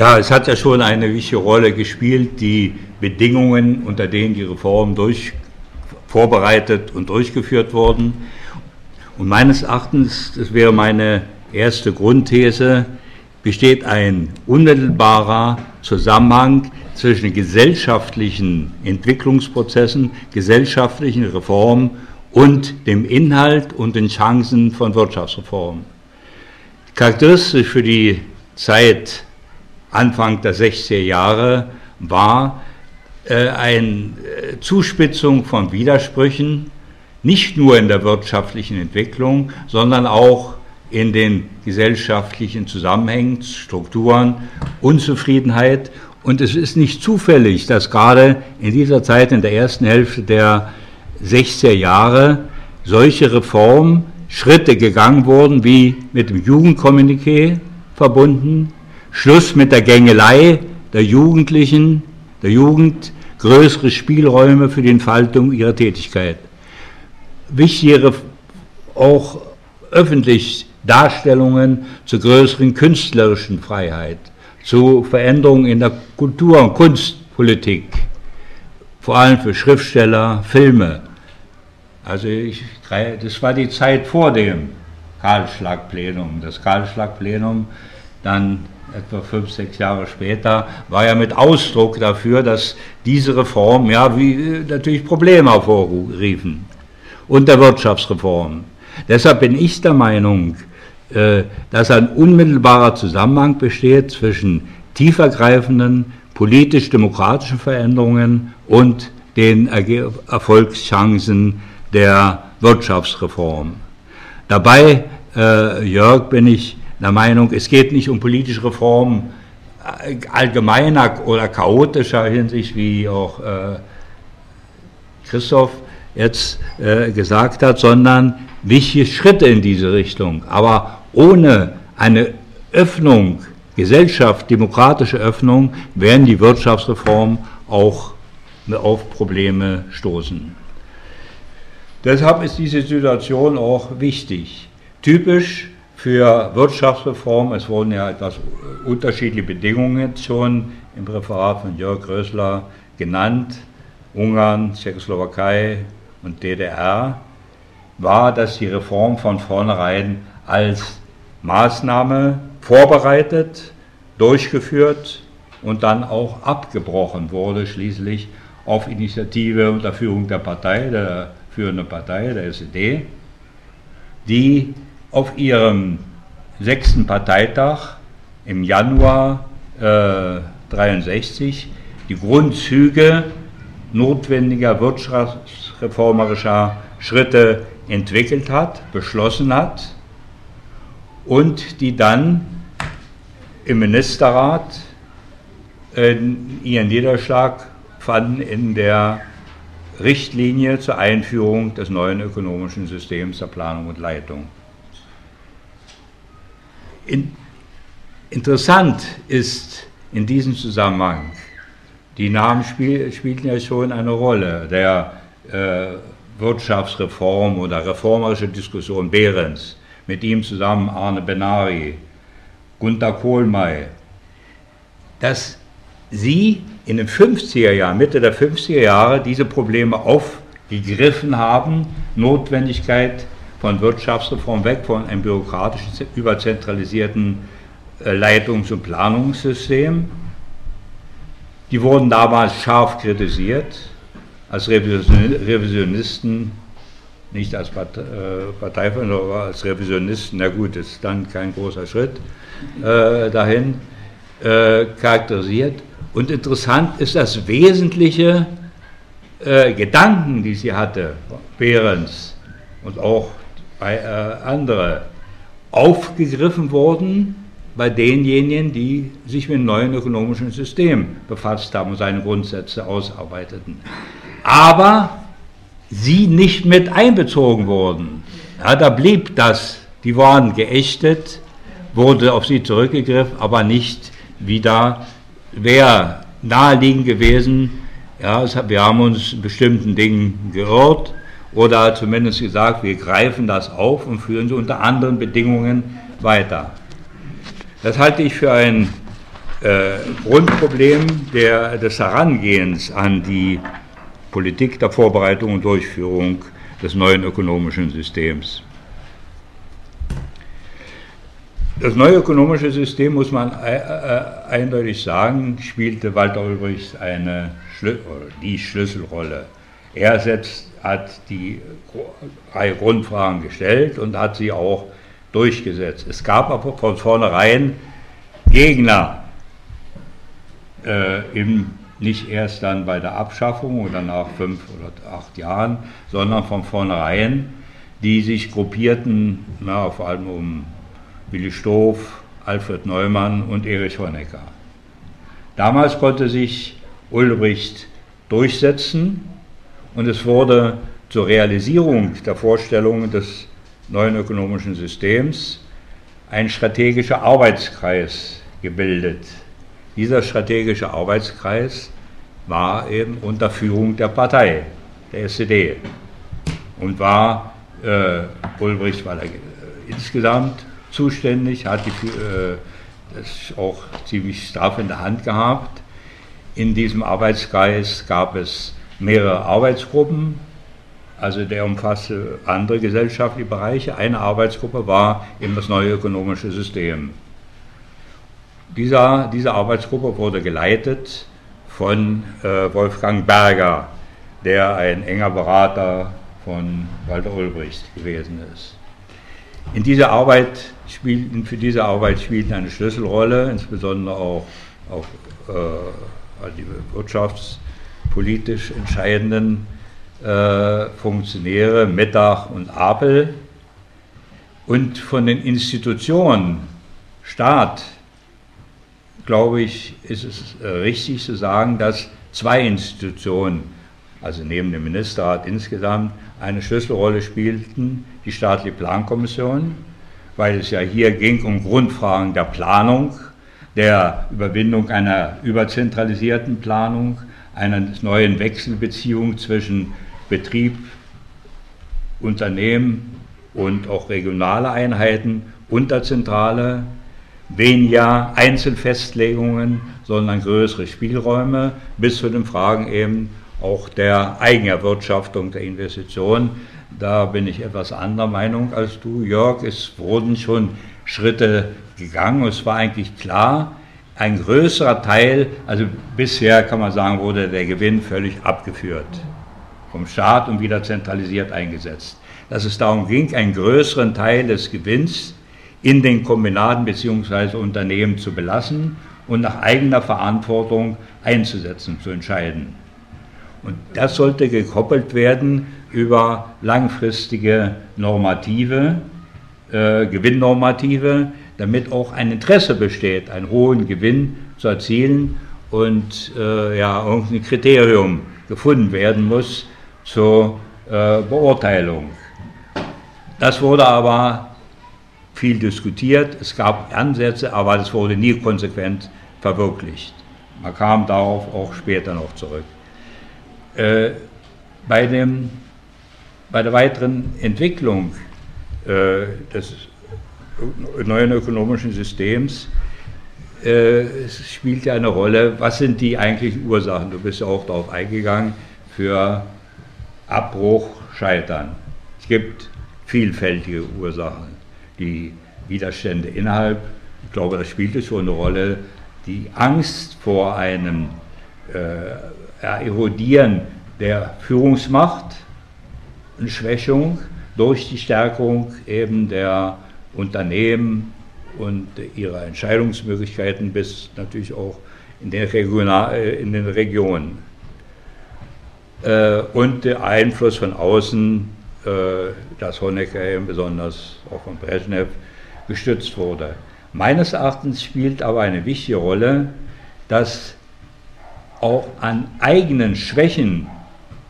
Ja, es hat ja schon eine wichtige Rolle gespielt, die Bedingungen, unter denen die Reformen durch, vorbereitet und durchgeführt wurden. Und meines Erachtens, das wäre meine erste Grundthese, besteht ein unmittelbarer Zusammenhang zwischen gesellschaftlichen Entwicklungsprozessen, gesellschaftlichen Reformen und dem Inhalt und den Chancen von Wirtschaftsreformen. Charakteristisch für die Zeit Anfang der 60er Jahre war äh, eine äh, Zuspitzung von Widersprüchen, nicht nur in der wirtschaftlichen Entwicklung, sondern auch in den gesellschaftlichen Zusammenhängen, Strukturen, Unzufriedenheit. Und es ist nicht zufällig, dass gerade in dieser Zeit, in der ersten Hälfte der 60er Jahre, solche Reformschritte gegangen wurden, wie mit dem Jugendkommuniqué verbunden, Schluss mit der Gängelei der Jugendlichen, der Jugend, größere Spielräume für die Entfaltung ihrer Tätigkeit. Wichtigere auch öffentlich Darstellungen zur größeren künstlerischen Freiheit, zu Veränderungen in der Kultur- und Kunstpolitik, vor allem für Schriftsteller, Filme. Also ich, das war die Zeit vor dem Karlschlag-Plenum. Das Karlschlag-Plenum dann etwa fünf, sechs Jahre später, war ja mit Ausdruck dafür, dass diese Reform ja wie, natürlich Probleme hervorriefen und der Wirtschaftsreform. Deshalb bin ich der Meinung, äh, dass ein unmittelbarer Zusammenhang besteht zwischen tiefergreifenden politisch-demokratischen Veränderungen und den Erfolgschancen der Wirtschaftsreform. Dabei, äh, Jörg, bin ich der Meinung, es geht nicht um politische Reformen äh, allgemeiner oder chaotischer Hinsicht, wie auch äh, Christoph jetzt äh, gesagt hat, sondern wichtige Schritte in diese Richtung. Aber ohne eine Öffnung, Gesellschaft, demokratische Öffnung, werden die Wirtschaftsreformen auch auf Probleme stoßen. Deshalb ist diese Situation auch wichtig. Typisch für Wirtschaftsreform. Es wurden ja etwas unterschiedliche Bedingungen schon im Präferat von Jörg Rösler genannt. Ungarn, Tschechoslowakei und DDR war, dass die Reform von vornherein als Maßnahme vorbereitet, durchgeführt und dann auch abgebrochen wurde, schließlich auf Initiative unter Führung der Partei, der führenden Partei, der SED, die auf ihrem sechsten Parteitag im Januar äh, die Grundzüge notwendiger wirtschaftsreformerischer Schritte entwickelt hat, beschlossen hat und die dann im Ministerrat äh, ihren Niederschlag fanden in der Richtlinie zur Einführung des neuen ökonomischen Systems der Planung und Leitung. In, interessant ist in diesem Zusammenhang, die Namen spiel, spielten ja schon eine Rolle, der äh, Wirtschaftsreform oder reformerische Diskussion Behrens, mit ihm zusammen Arne Benari, Gunther Kohlmeier, dass sie in den 50er Jahren, Mitte der 50er Jahre, diese Probleme aufgegriffen haben, Notwendigkeit von Wirtschaftsreform weg von einem bürokratischen, überzentralisierten äh, Leitungs- und Planungssystem. Die wurden damals scharf kritisiert als Revisionisten, nicht als äh, Parteifreunde, aber als Revisionisten. Na gut, das ist dann kein großer Schritt äh, dahin charakterisiert. Und interessant ist das wesentliche Gedanken, die sie hatte, Behrens und auch bei äh, andere aufgegriffen wurden bei denjenigen, die sich mit dem neuen ökonomischen System befasst haben und seine Grundsätze ausarbeiteten. Aber sie nicht mit einbezogen wurden. Ja, da blieb das, die waren geächtet, wurde auf sie zurückgegriffen, aber nicht wieder, wäre naheliegend gewesen, ja, wir haben uns bestimmten Dingen geirrt, oder zumindest gesagt, wir greifen das auf und führen sie unter anderen Bedingungen weiter. Das halte ich für ein äh, Grundproblem der, des Herangehens an die Politik der Vorbereitung und Durchführung des neuen ökonomischen Systems. Das neue ökonomische System, muss man äh, äh, eindeutig sagen, spielte Walter Ulbricht eine, die Schlüsselrolle. Er selbst hat die Reihe Grundfragen gestellt und hat sie auch durchgesetzt. Es gab aber von vornherein Gegner, äh, im, nicht erst dann bei der Abschaffung oder nach fünf oder acht Jahren, sondern von vornherein, die sich gruppierten, na, vor allem um Willi Stoff, Alfred Neumann und Erich Honecker. Damals konnte sich Ulbricht durchsetzen und es wurde zur Realisierung der Vorstellungen des neuen ökonomischen Systems ein strategischer Arbeitskreis gebildet. Dieser strategische Arbeitskreis war eben unter Führung der Partei, der SED, und war äh, Ulbricht war da, äh, insgesamt zuständig, hat die, äh, das auch ziemlich straff in der Hand gehabt. In diesem Arbeitskreis gab es mehrere Arbeitsgruppen, also der umfasste andere gesellschaftliche Bereiche. Eine Arbeitsgruppe war eben das neue ökonomische System. Dieser, diese Arbeitsgruppe wurde geleitet von äh, Wolfgang Berger, der ein enger Berater von Walter Ulbricht gewesen ist. In dieser Arbeit spielten, für diese Arbeit spielten eine Schlüsselrolle, insbesondere auch, auch äh, die wirtschaftspolitisch entscheidenden äh, Funktionäre, Mettach und Apel. Und von den Institutionen, Staat, glaube ich, ist es richtig zu sagen, dass zwei Institutionen, also neben dem Ministerrat insgesamt, eine Schlüsselrolle spielten, die staatliche Plankommission, weil es ja hier ging um Grundfragen der Planung, der Überwindung einer überzentralisierten Planung, einer neuen Wechselbeziehung zwischen Betrieb, Unternehmen und auch regionale Einheiten und der Zentrale, weniger Einzelfestlegungen, sondern größere Spielräume bis zu den Fragen eben auch der Eigenerwirtschaftung der Investitionen. Da bin ich etwas anderer Meinung als du, Jörg. Es wurden schon Schritte gegangen. Es war eigentlich klar, ein größerer Teil, also bisher kann man sagen, wurde der Gewinn völlig abgeführt vom Staat und wieder zentralisiert eingesetzt. Dass es darum ging, einen größeren Teil des Gewinns in den Kombinaten bzw. Unternehmen zu belassen und nach eigener Verantwortung einzusetzen, zu entscheiden. Und das sollte gekoppelt werden über langfristige Normative, äh, Gewinnnormative, damit auch ein Interesse besteht, einen hohen Gewinn zu erzielen und äh, ja, irgendein Kriterium gefunden werden muss zur äh, Beurteilung. Das wurde aber viel diskutiert, es gab Ansätze, aber das wurde nie konsequent verwirklicht. Man kam darauf auch später noch zurück. Äh, bei, dem, bei der weiteren Entwicklung äh, des neuen ökonomischen Systems äh, spielt ja eine Rolle, was sind die eigentlichen Ursachen? Du bist ja auch darauf eingegangen, für Abbruch, Scheitern. Es gibt vielfältige Ursachen die Widerstände innerhalb. Ich glaube, das spielte schon eine Rolle. Die Angst vor einem äh, Erodieren der Führungsmacht, eine Schwächung durch die Stärkung eben der Unternehmen und ihrer Entscheidungsmöglichkeiten bis natürlich auch in den, Regional, äh, in den Regionen. Äh, und der Einfluss von außen äh, dass Honecker eben besonders auch von Brezhnev gestützt wurde. Meines Erachtens spielt aber eine wichtige Rolle, dass auch an eigenen Schwächen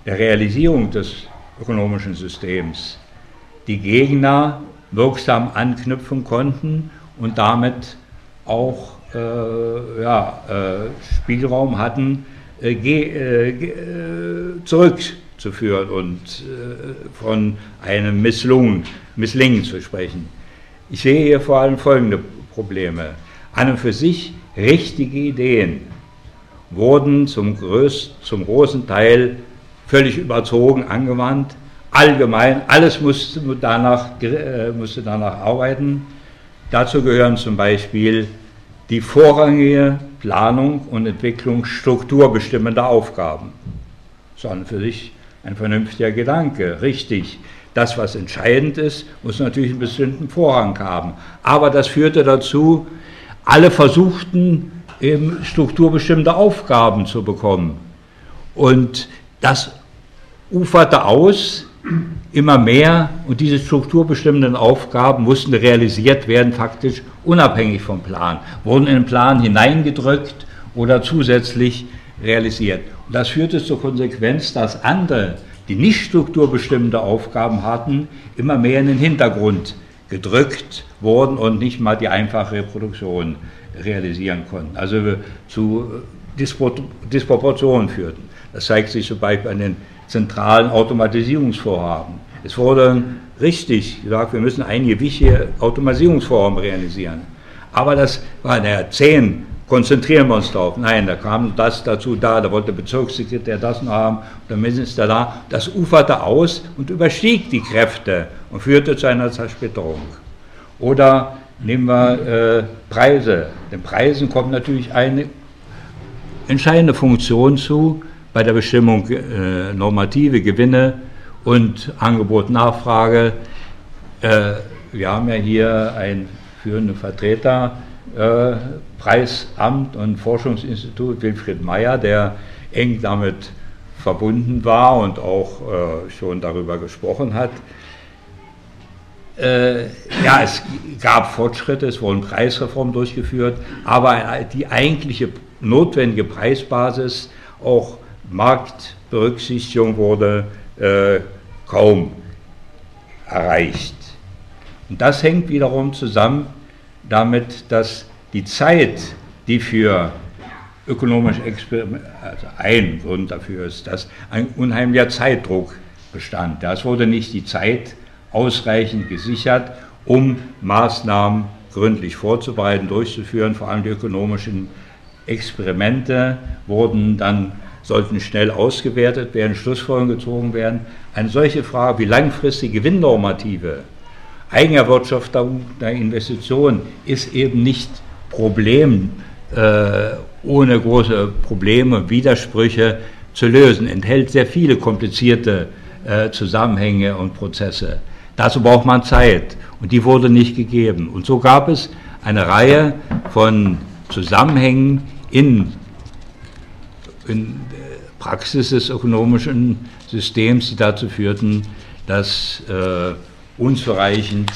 der Realisierung des ökonomischen Systems die Gegner wirksam anknüpfen konnten und damit auch äh, ja, äh, Spielraum hatten, äh, äh zurück zu führen und äh, von einem Misslungen, Misslingen zu sprechen. Ich sehe hier vor allem folgende Probleme. An und für sich richtige Ideen wurden zum, größten, zum großen Teil völlig überzogen angewandt. Allgemein, alles musste danach, äh, musste danach arbeiten. Dazu gehören zum Beispiel die vorrangige Planung und Entwicklung strukturbestimmender Aufgaben. Ist für sich ein vernünftiger Gedanke, richtig. Das, was entscheidend ist, muss natürlich einen bestimmten Vorrang haben. Aber das führte dazu, alle versuchten, eben strukturbestimmte Aufgaben zu bekommen. Und das uferte aus immer mehr und diese strukturbestimmenden Aufgaben mussten realisiert werden, faktisch unabhängig vom Plan, wurden in den Plan hineingedrückt oder zusätzlich realisiert. Und das führte zur Konsequenz, dass andere, die nicht strukturbestimmende Aufgaben hatten, immer mehr in den Hintergrund gedrückt wurden und nicht mal die einfache Reproduktion realisieren konnten. Also zu Disproportionen führten. Das zeigt sich zum Beispiel an den zentralen Automatisierungsvorhaben. Es wurde richtig gesagt, wir müssen einige wichtige Automatisierungsvorhaben realisieren. Aber das waren ja zehn, konzentrieren wir uns darauf. Nein, da kam das dazu da, da wollte der Bezirkssekretär das noch haben, der Minister da. Das uferte aus und überstieg die Kräfte und führte zu einer Zersplitterung. Oder nehmen wir äh, Preise. Den Preisen kommt natürlich eine entscheidende Funktion zu bei der Bestimmung äh, normative Gewinne und Angebot, Nachfrage. Äh, wir haben ja hier einen führenden Vertreter, äh, Preisamt und Forschungsinstitut Wilfried Meyer, der eng damit verbunden war und auch äh, schon darüber gesprochen hat. Äh, ja, es gab Fortschritte, es wurden Preisreformen durchgeführt, aber die eigentliche notwendige Preisbasis, auch Marktberücksichtigung wurde äh, kaum erreicht. Und das hängt wiederum zusammen damit, dass die Zeit, die für ökonomische Experimente, also ein Grund dafür ist, dass ein unheimlicher Zeitdruck bestand. Das wurde nicht die Zeit ausreichend gesichert, um Maßnahmen gründlich vorzubereiten, durchzuführen. Vor allem die ökonomischen Experimente wurden dann sollten schnell ausgewertet werden, Schlussfolgerungen gezogen werden. Eine solche Frage wie langfristige Gewinnnormative, Eigenerwirtschaftung der Investition ist eben nicht Problem äh, ohne große Probleme, Widersprüche zu lösen, enthält sehr viele komplizierte äh, Zusammenhänge und Prozesse. Dazu braucht man Zeit und die wurde nicht gegeben. Und so gab es eine Reihe von Zusammenhängen in, in Praxis des ökonomischen Systems, die dazu führten, dass äh, unzureichend,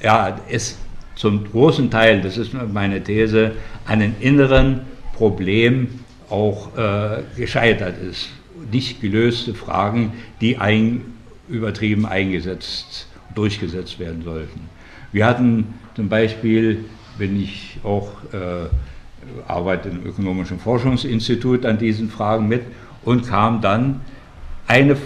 ja, es zum großen Teil, das ist meine These, einen inneren Problem auch äh, gescheitert ist. Nicht gelöste Fragen, die ein, übertrieben eingesetzt, durchgesetzt werden sollten. Wir hatten zum Beispiel, wenn ich auch äh, arbeite im Ökonomischen Forschungsinstitut an diesen Fragen mit und kam dann eine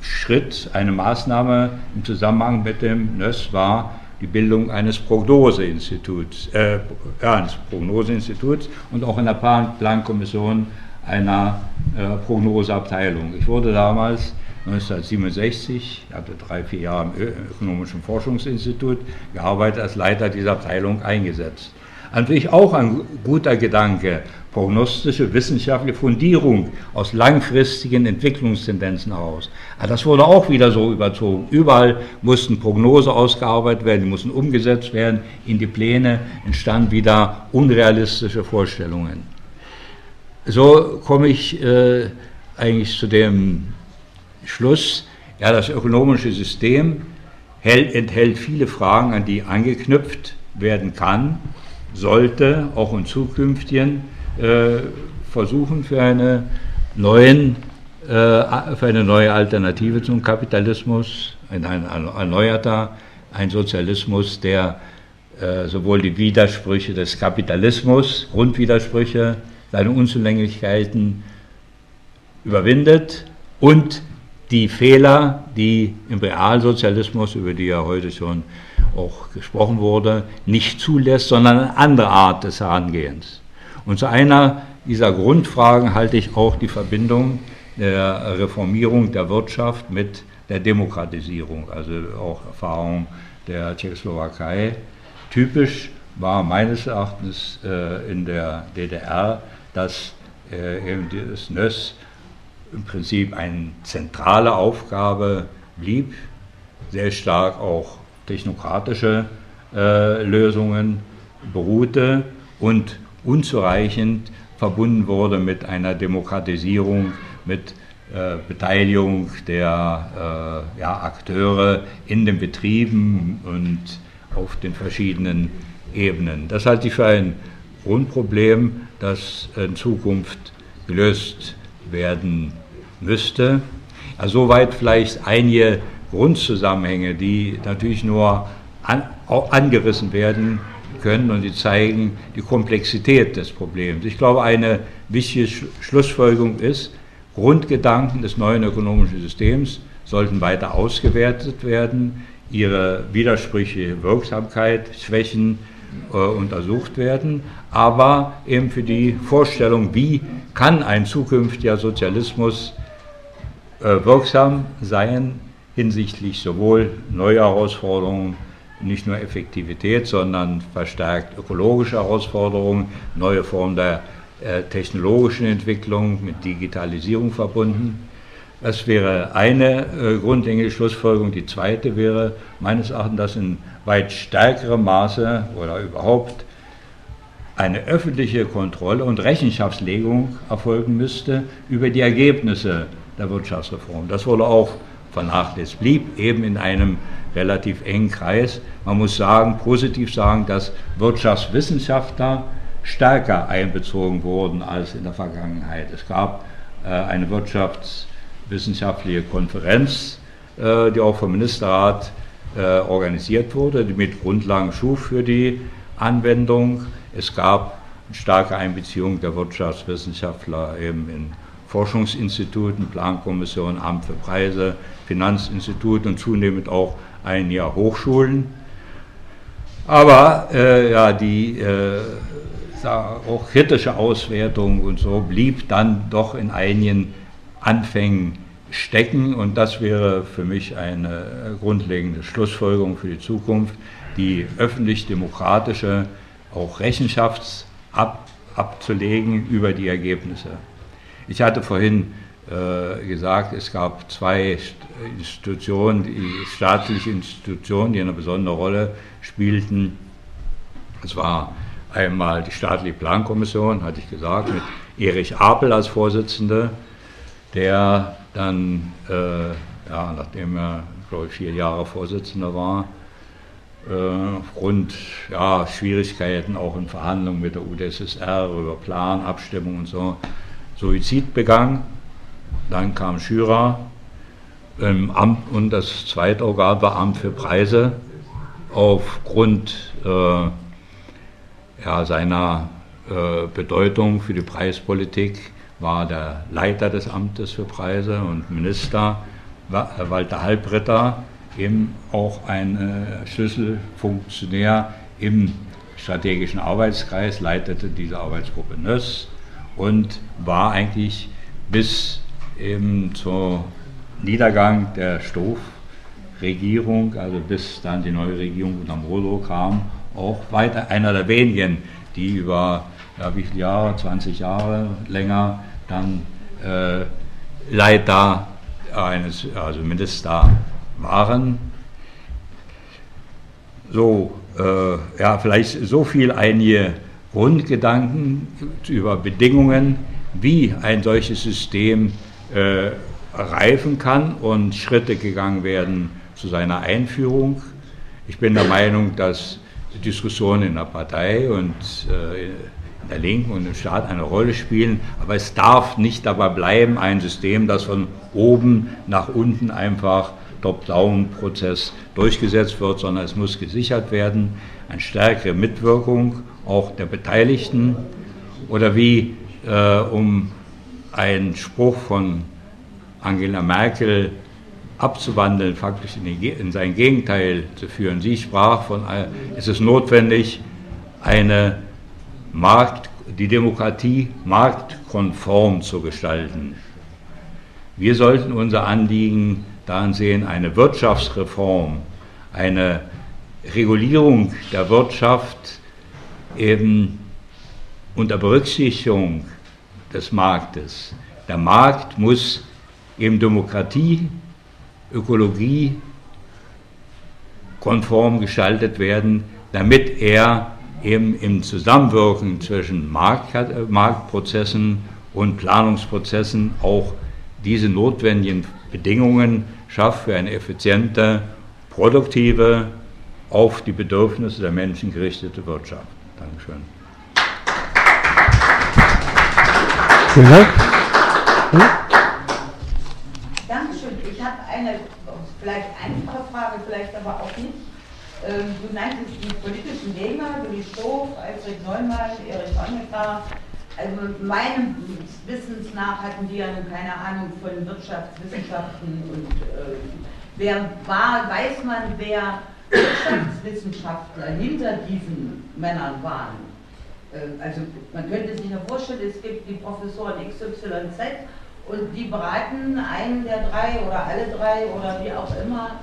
Schritt, eine Maßnahme im Zusammenhang mit dem NÖS war die Bildung eines Prognoseinstituts, äh, eines Prognoseinstituts und auch in der Plankommission einer äh, Prognoseabteilung. Ich wurde damals 1967, ich hatte drei, vier Jahre im Ökonomischen Forschungsinstitut gearbeitet, als Leiter dieser Abteilung eingesetzt. Natürlich auch ein guter Gedanke, prognostische wissenschaftliche Fundierung aus langfristigen Entwicklungstendenzen heraus. Aber das wurde auch wieder so überzogen. Überall mussten Prognose ausgearbeitet werden, die mussten umgesetzt werden in die Pläne, entstanden wieder unrealistische Vorstellungen. So komme ich äh, eigentlich zu dem Schluss, ja, das ökonomische System hält, enthält viele Fragen, an die angeknüpft werden kann sollte auch in zukünftigen äh, versuchen für eine, neuen, äh, für eine neue Alternative zum Kapitalismus, ein, ein erneuerter, ein Sozialismus, der äh, sowohl die Widersprüche des Kapitalismus, Grundwidersprüche, seine Unzulänglichkeiten überwindet und die Fehler, die im Realsozialismus, über die ja heute schon auch gesprochen wurde, nicht zulässt, sondern eine andere Art des Herangehens. Und zu einer dieser Grundfragen halte ich auch die Verbindung der Reformierung der Wirtschaft mit der Demokratisierung, also auch Erfahrung der Tschechoslowakei. Typisch war meines Erachtens äh, in der DDR, dass äh, eben dieses NÖS im Prinzip eine zentrale Aufgabe blieb, sehr stark auch technokratische äh, Lösungen beruhte und unzureichend verbunden wurde mit einer Demokratisierung, mit äh, Beteiligung der äh, ja, Akteure in den Betrieben und auf den verschiedenen Ebenen. Das halte ich für ein Grundproblem, das in Zukunft gelöst werden müsste. Also soweit vielleicht einige Grundzusammenhänge, die natürlich nur an, angerissen werden können und die zeigen die Komplexität des Problems. Ich glaube, eine wichtige Schlussfolgerung ist, Grundgedanken des neuen ökonomischen Systems sollten weiter ausgewertet werden, ihre widersprüchliche Wirksamkeit, Schwächen äh, untersucht werden, aber eben für die Vorstellung, wie kann ein zukünftiger Sozialismus äh, wirksam sein hinsichtlich sowohl neuer Herausforderungen, nicht nur Effektivität, sondern verstärkt ökologische Herausforderungen, neue Formen der äh, technologischen Entwicklung mit Digitalisierung verbunden. Das wäre eine äh, grundlegende Schlussfolgerung. Die zweite wäre meines Erachtens, dass in weit stärkerem Maße oder überhaupt eine öffentliche Kontrolle und Rechenschaftslegung erfolgen müsste über die Ergebnisse der Wirtschaftsreform. Das wurde auch vernachlässigt, blieb eben in einem relativ engen Kreis. Man muss sagen, positiv sagen, dass Wirtschaftswissenschaftler stärker einbezogen wurden als in der Vergangenheit. Es gab äh, eine wirtschaftswissenschaftliche Konferenz, äh, die auch vom Ministerrat äh, organisiert wurde, die mit Grundlagen schuf für die Anwendung. Es gab eine starke Einbeziehung der Wirtschaftswissenschaftler eben in Forschungsinstituten, Plankommissionen, Amt für Preise, Finanzinstitut und zunehmend auch einige Hochschulen. Aber äh, ja, die äh, auch kritische Auswertung und so blieb dann doch in einigen Anfängen stecken und das wäre für mich eine grundlegende Schlussfolgerung für die Zukunft, die öffentlich-demokratische auch Rechenschaft ab, abzulegen über die Ergebnisse. Ich hatte vorhin äh, gesagt, es gab zwei Institutionen, die staatliche Institutionen, die eine besondere Rolle spielten. Es war Einmal die staatliche Plankommission, hatte ich gesagt, mit Erich Apel als Vorsitzender, der dann, äh, ja, nachdem er, glaube ich, vier Jahre Vorsitzender war, äh, aufgrund ja, Schwierigkeiten auch in Verhandlungen mit der UdSSR über Plan, Abstimmung und so, Suizid begangen. Dann kam Schürer im Amt und das zweite Organ war Amt für Preise aufgrund äh, ja, seiner äh, Bedeutung für die Preispolitik war der Leiter des Amtes für Preise und Minister äh, Walter Halbritter, eben auch ein äh, Schlüsselfunktionär im strategischen Arbeitskreis, leitete diese Arbeitsgruppe NÖS und war eigentlich bis eben zum Niedergang der Stoff-Regierung, also bis dann die neue Regierung unter Molo kam, auch weiter einer der wenigen, die über ja, wie viele Jahre, 20 Jahre länger dann äh, Leiter eines, also Minister waren. So, äh, ja, vielleicht so viel einige Grundgedanken über Bedingungen, wie ein solches System äh, reifen kann und Schritte gegangen werden zu seiner Einführung. Ich bin der Meinung, dass Diskussionen in der Partei und äh, in der Linken und im Staat eine Rolle spielen, aber es darf nicht dabei bleiben, ein System, das von oben nach unten einfach Top-Down-Prozess durchgesetzt wird, sondern es muss gesichert werden, eine stärkere Mitwirkung auch der Beteiligten oder wie, äh, um einen Spruch von Angela Merkel abzuwandeln, faktisch in, in, sein Gegenteil zu führen. Sie sprach von, es ist notwendig, eine Markt- die Demokratie marktkonform zu gestalten. Wir sollten unser Anliegen darin sehen, eine Wirtschaftsreform, eine Regulierung der Wirtschaft eben unter Berücksichtigung des Marktes. Der Markt muss eben Demokratie, Ökologie konform gestaltet werden, damit er eben im Zusammenwirken zwischen Markt, Marktprozessen und Planungsprozessen auch diese notwendigen Bedingungen schafft für eine effiziente, produktive, auf die Bedürfnisse der Menschen gerichtete Wirtschaft. Dankeschön. Vielen Dank. Hm? Dankeschön. Ich habe eine vielleicht einfache Frage, vielleicht aber auch nicht. Ähm, du nanntest die politischen Gegner, Willi Stoff, Alfred Neumann, Erich Honecker. Also meinem Wissens nach hatten die ja nun keine Ahnung von Wirtschaftswissenschaften und äh, wer war, weiß man, wer Wirtschaftswissenschaftler hinter diesen Männern waren. Äh, also man könnte sich ja vorstellen, es gibt die Professoren XYZ und die beraten einen der drei oder alle drei oder wie auch immer,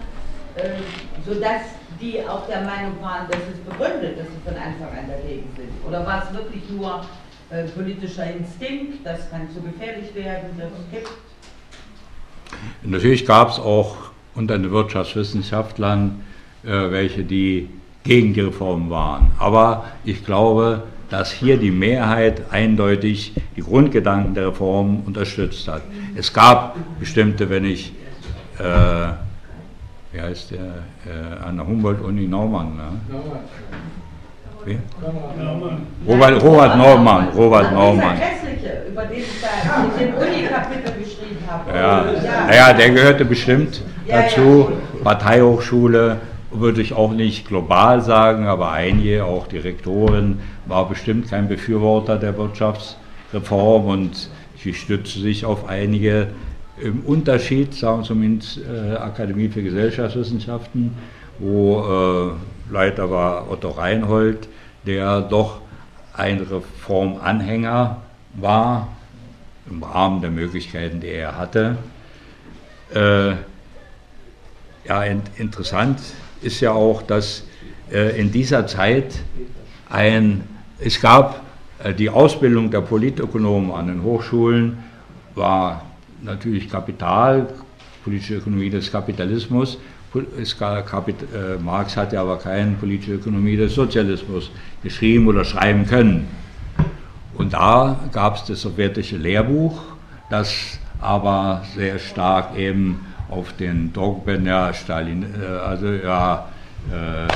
äh, sodass die auch der Meinung waren, dass es begründet, dass sie von Anfang an dagegen sind. Oder war es wirklich nur äh, politischer Instinkt, das kann zu gefährlich werden, das gibt? Natürlich gab es auch unter den Wirtschaftswissenschaftlern welche, die gegen die Reform waren. Aber ich glaube, dass hier die Mehrheit eindeutig die Grundgedanken der Reform unterstützt hat. Es gab bestimmte, wenn ich, äh, wie heißt der, äh, an der Humboldt-Uni Naumann, ne? Wie? Robert, Robert Naumann, Robert Naumann. über den ich da den Uni-Kapitel geschrieben habe. Ja, ja. ja, der gehörte bestimmt dazu, Parteihochschule, würde ich auch nicht global sagen, aber einige, auch Direktoren, war bestimmt kein Befürworter der Wirtschaftsreform und sie stützte sich auf einige im Unterschied, sagen wir zumindest äh, Akademie für Gesellschaftswissenschaften, wo äh, Leiter war Otto Reinhold, der doch ein Reformanhänger war, im Rahmen der Möglichkeiten, die er hatte. Äh, ja, in, interessant ist ja auch, dass äh, in dieser Zeit ein, es gab äh, die Ausbildung der Politökonomen an den Hochschulen, war natürlich Kapital, politische Ökonomie des Kapitalismus. Kapit äh, Marx hatte aber keine politische Ökonomie des Sozialismus geschrieben oder schreiben können. Und da gab es das sowjetische Lehrbuch, das aber sehr stark eben auf den Dogmen, ja, Stalin, äh, also ja, äh,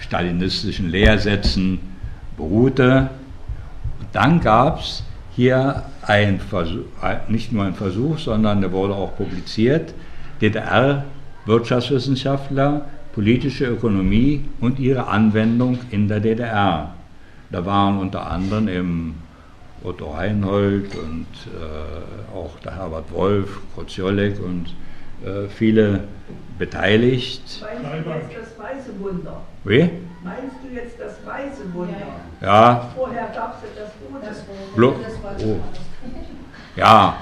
stalinistischen Lehrsätzen beruhte. Und dann gab es hier ein Versuch, nicht nur ein Versuch, sondern der wurde auch publiziert, DDR-Wirtschaftswissenschaftler, politische Ökonomie und ihre Anwendung in der DDR. Da waren unter anderem im Otto Reinhold und äh, auch der Herbert Wolf, Koziolek und äh, viele beteiligt. Meinst du jetzt das Weiße Wunder? Wie? Meinst du jetzt das Weiße Wunder? Ja. Vorher gab es ja das Rote. Das oh. Ja.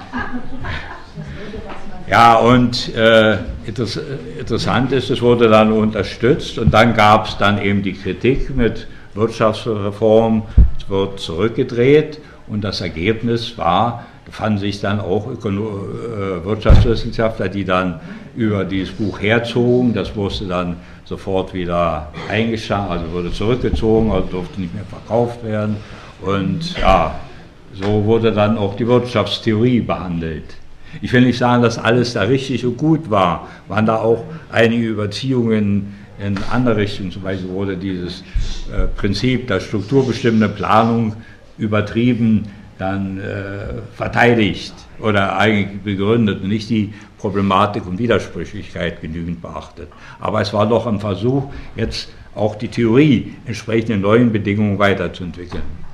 Ja, und äh, interessant ist, es wurde dann unterstützt und dann gab es dann eben die Kritik mit Wirtschaftsreform, es wird zurückgedreht und das Ergebnis war, fanden sich dann auch äh, Wirtschaftswissenschaftler, die dann über dieses Buch herzogen. Das musste dann sofort wieder eingeschränkt, also wurde zurückgezogen, also durfte nicht mehr verkauft werden. Und ja, so wurde dann auch die Wirtschaftstheorie behandelt. Ich will nicht sagen, dass alles da richtig und gut war. Waren da auch einige Überziehungen in andere Richtungen. Zum Beispiel wurde dieses äh, Prinzip der strukturbestimmenden Planung übertrieben dann äh, verteidigt oder eigentlich begründet und nicht die Problematik und Widersprüchlichkeit genügend beachtet. Aber es war doch ein Versuch, jetzt auch die Theorie entsprechend den neuen Bedingungen weiterzuentwickeln.